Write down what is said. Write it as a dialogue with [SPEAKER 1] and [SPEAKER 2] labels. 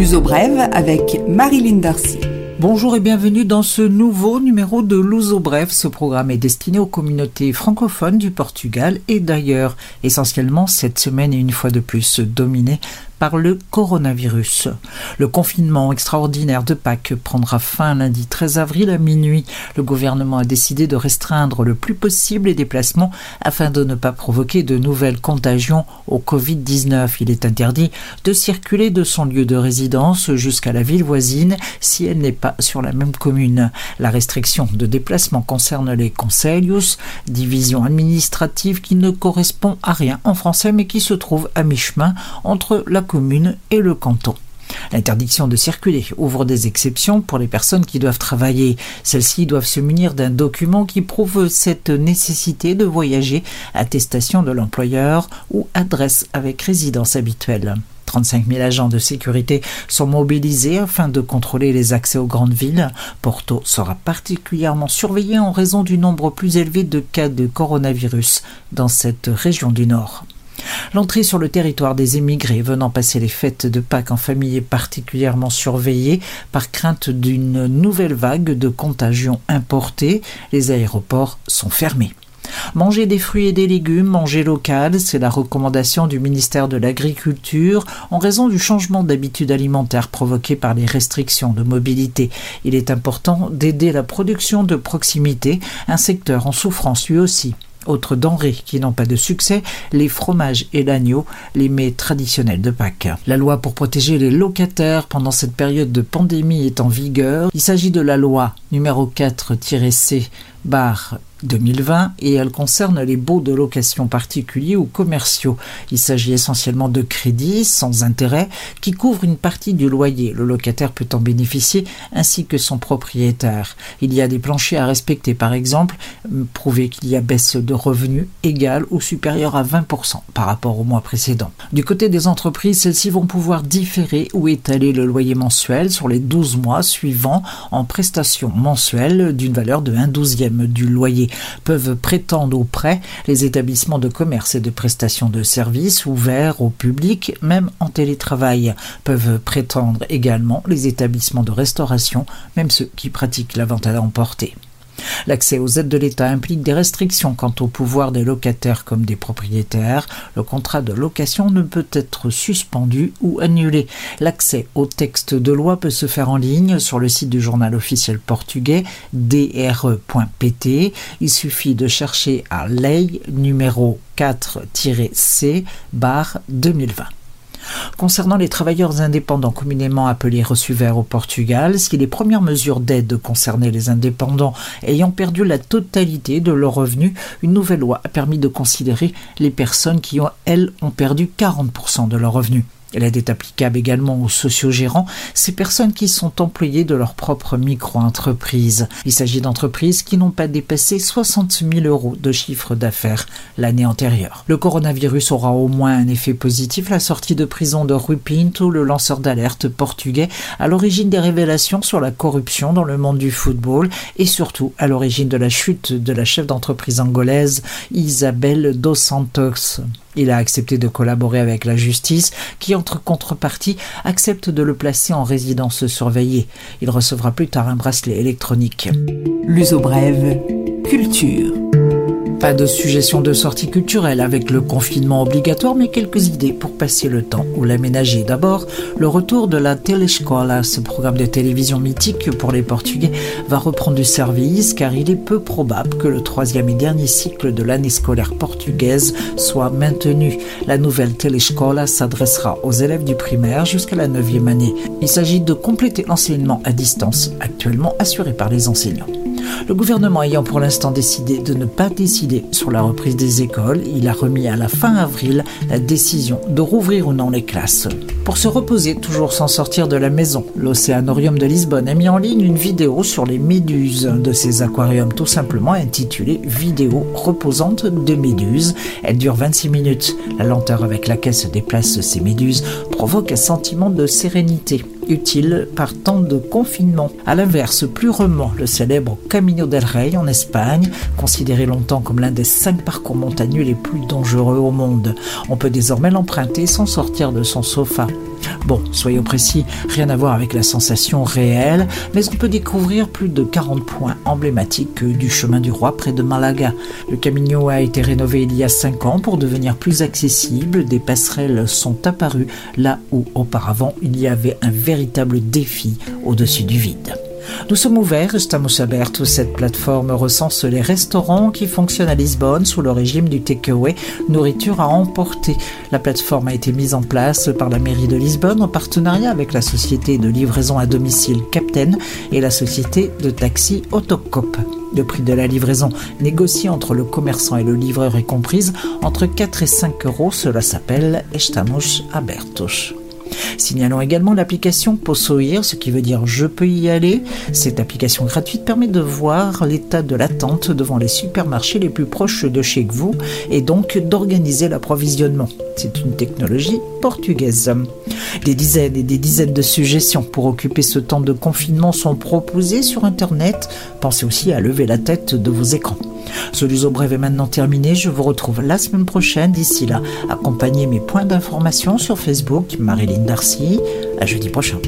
[SPEAKER 1] L'uso brève avec Marilyn Darcy.
[SPEAKER 2] Bonjour et bienvenue dans ce nouveau numéro de Luso Bref. Ce programme est destiné aux communautés francophones du Portugal et d'ailleurs, essentiellement cette semaine et une fois de plus dominé par le coronavirus. Le confinement extraordinaire de Pâques prendra fin lundi 13 avril à minuit. Le gouvernement a décidé de restreindre le plus possible les déplacements afin de ne pas provoquer de nouvelles contagions au Covid-19. Il est interdit de circuler de son lieu de résidence jusqu'à la ville voisine si elle n'est pas sur la même commune. La restriction de déplacement concerne les conseils, division administrative qui ne correspond à rien en français mais qui se trouve à mi-chemin entre la commune et le canton. L'interdiction de circuler ouvre des exceptions pour les personnes qui doivent travailler. Celles-ci doivent se munir d'un document qui prouve cette nécessité de voyager, attestation de l'employeur ou adresse avec résidence habituelle. 35 000 agents de sécurité sont mobilisés afin de contrôler les accès aux grandes villes. Porto sera particulièrement surveillé en raison du nombre plus élevé de cas de coronavirus dans cette région du Nord. L'entrée sur le territoire des émigrés venant passer les fêtes de Pâques en famille est particulièrement surveillée par crainte d'une nouvelle vague de contagion importée. Les aéroports sont fermés. Manger des fruits et des légumes, manger local, c'est la recommandation du ministère de l'Agriculture en raison du changement d'habitude alimentaire provoqué par les restrictions de mobilité. Il est important d'aider la production de proximité, un secteur en souffrance lui aussi. Autres denrées qui n'ont pas de succès, les fromages et l'agneau, les mets traditionnels de Pâques. La loi pour protéger les locataires pendant cette période de pandémie est en vigueur. Il s'agit de la loi numéro 4-C barre 2020 et elle concerne les baux de location particuliers ou commerciaux. Il s'agit essentiellement de crédits sans intérêt qui couvrent une partie du loyer. Le locataire peut en bénéficier ainsi que son propriétaire. Il y a des planchers à respecter par exemple, prouver qu'il y a baisse de revenus égale ou supérieure à 20% par rapport au mois précédent. Du côté des entreprises, celles-ci vont pouvoir différer ou étaler le loyer mensuel sur les 12 mois suivants en prestations mensuelles d'une valeur de 1 douzième du loyer peuvent prétendre au prêt les établissements de commerce et de prestations de services ouverts au public, même en télétravail. Peuvent prétendre également les établissements de restauration, même ceux qui pratiquent la vente à l'emporter. L'accès aux aides de l'État implique des restrictions quant au pouvoir des locataires comme des propriétaires. Le contrat de location ne peut être suspendu ou annulé. L'accès au texte de loi peut se faire en ligne sur le site du journal officiel portugais dre.pt. Il suffit de chercher à lei numéro 4-C barre 2020. Concernant les travailleurs indépendants communément appelés reçus verts au Portugal, si les premières mesures d'aide concernaient les indépendants ayant perdu la totalité de leurs revenus, une nouvelle loi a permis de considérer les personnes qui, elles, ont perdu 40% de leurs revenus. L'aide est applicable également aux sociogérants, ces personnes qui sont employées de leur propre micro-entreprise. Il s'agit d'entreprises qui n'ont pas dépassé 60 000 euros de chiffre d'affaires l'année antérieure. Le coronavirus aura au moins un effet positif. La sortie de prison de Rui Pinto, le lanceur d'alerte portugais, à l'origine des révélations sur la corruption dans le monde du football et surtout à l'origine de la chute de la chef d'entreprise angolaise Isabelle dos Santos. Il a accepté de collaborer avec la justice qui, entre contrepartie, accepte de le placer en résidence surveillée. Il recevra plus tard un bracelet électronique.
[SPEAKER 1] L'uso brève, culture.
[SPEAKER 2] Pas de suggestion de sortie culturelle avec le confinement obligatoire, mais quelques idées pour passer le temps ou l'aménager. D'abord, le retour de la Telescola, ce programme de télévision mythique pour les Portugais, va reprendre du service car il est peu probable que le troisième et dernier cycle de l'année scolaire portugaise soit maintenu. La nouvelle Telescola s'adressera aux élèves du primaire jusqu'à la neuvième année. Il s'agit de compléter l'enseignement à distance actuellement assuré par les enseignants. Le gouvernement ayant pour l'instant décidé de ne pas décider sur la reprise des écoles, il a remis à la fin avril la décision de rouvrir ou non les classes. Pour se reposer, toujours sans sortir de la maison, l'Océanorium de Lisbonne a mis en ligne une vidéo sur les méduses de ces aquariums, tout simplement intitulée Vidéo reposante de méduses. Elle dure 26 minutes. La lenteur avec laquelle se déplacent ces méduses provoque un sentiment de sérénité utile par temps de confinement. À l'inverse, plus remant, le célèbre Camino del Rey en Espagne, considéré longtemps comme l'un des cinq parcours montagneux les plus dangereux au monde. On peut désormais l'emprunter sans sortir de son sofa. Bon, soyons précis, rien à voir avec la sensation réelle, mais on peut découvrir plus de 40 points emblématiques du chemin du roi près de Malaga. Le Camino a été rénové il y a 5 ans pour devenir plus accessible. Des passerelles sont apparues là où auparavant il y avait un véritable défi au-dessus du vide. Nous sommes ouverts, estamos abertos. Cette plateforme recense les restaurants qui fonctionnent à Lisbonne sous le régime du takeaway, nourriture à emporter. La plateforme a été mise en place par la mairie de Lisbonne en partenariat avec la société de livraison à domicile Captain et la société de taxi Autocop. Le prix de la livraison négocié entre le commerçant et le livreur est comprise entre 4 et 5 euros. Cela s'appelle Estamos Abertos. Signalons également l'application Possoir, ce qui veut dire je peux y aller. Cette application gratuite permet de voir l'état de l'attente devant les supermarchés les plus proches de chez vous et donc d'organiser l'approvisionnement. C'est une technologie portugaise. Des dizaines et des dizaines de suggestions pour occuper ce temps de confinement sont proposées sur Internet. Pensez aussi à lever la tête de vos écrans. Ce luso bref est maintenant terminé. Je vous retrouve la semaine prochaine. D'ici là, accompagnez mes points d'information sur Facebook, Marilyn Darcy. À jeudi prochain.